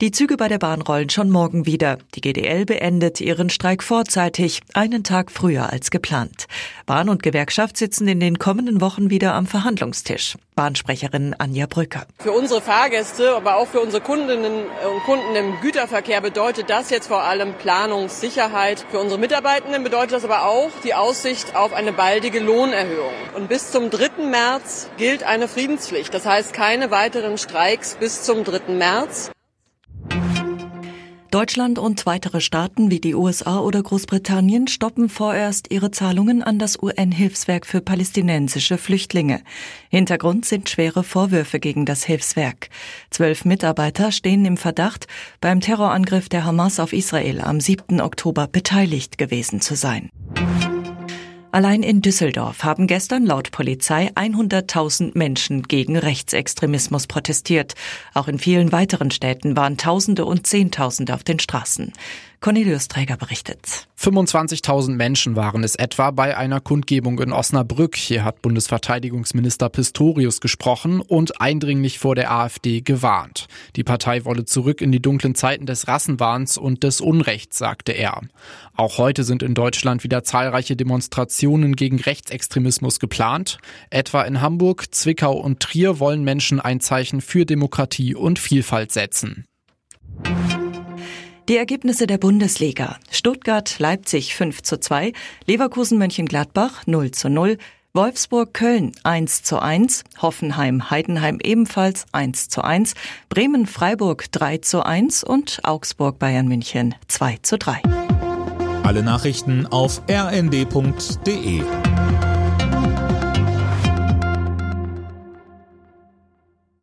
Die Züge bei der Bahn rollen schon morgen wieder. Die GDL beendet ihren Streik vorzeitig, einen Tag früher als geplant. Bahn und Gewerkschaft sitzen in den kommenden Wochen wieder am Verhandlungstisch. Bahnsprecherin Anja Brücker. Für unsere Fahrgäste, aber auch für unsere Kundinnen und Kunden im Güterverkehr bedeutet das jetzt vor allem Planungssicherheit. Für unsere Mitarbeitenden bedeutet das aber auch die Aussicht auf eine baldige Lohnerhöhung. Und bis zum 3. März gilt eine Friedenspflicht. Das heißt keine weiteren Streiks bis zum 3. März. Deutschland und weitere Staaten wie die USA oder Großbritannien stoppen vorerst ihre Zahlungen an das UN-Hilfswerk für palästinensische Flüchtlinge. Hintergrund sind schwere Vorwürfe gegen das Hilfswerk. Zwölf Mitarbeiter stehen im Verdacht, beim Terrorangriff der Hamas auf Israel am 7. Oktober beteiligt gewesen zu sein. Allein in Düsseldorf haben gestern laut Polizei 100.000 Menschen gegen Rechtsextremismus protestiert. Auch in vielen weiteren Städten waren Tausende und Zehntausende auf den Straßen. Cornelius Träger berichtet. 25.000 Menschen waren es etwa bei einer Kundgebung in Osnabrück. Hier hat Bundesverteidigungsminister Pistorius gesprochen und eindringlich vor der AfD gewarnt. Die Partei wolle zurück in die dunklen Zeiten des Rassenwahns und des Unrechts, sagte er. Auch heute sind in Deutschland wieder zahlreiche Demonstrationen gegen Rechtsextremismus geplant. Etwa in Hamburg, Zwickau und Trier wollen Menschen ein Zeichen für Demokratie und Vielfalt setzen. Die Ergebnisse der Bundesliga. Stuttgart, Leipzig 5 zu 2, Leverkusen, Mönchengladbach 0 zu 0, Wolfsburg, Köln 1 zu 1, Hoffenheim, Heidenheim ebenfalls 1 zu 1, Bremen, Freiburg 3 zu 1 und Augsburg, Bayern München 2 zu 3. Alle Nachrichten auf rnd.de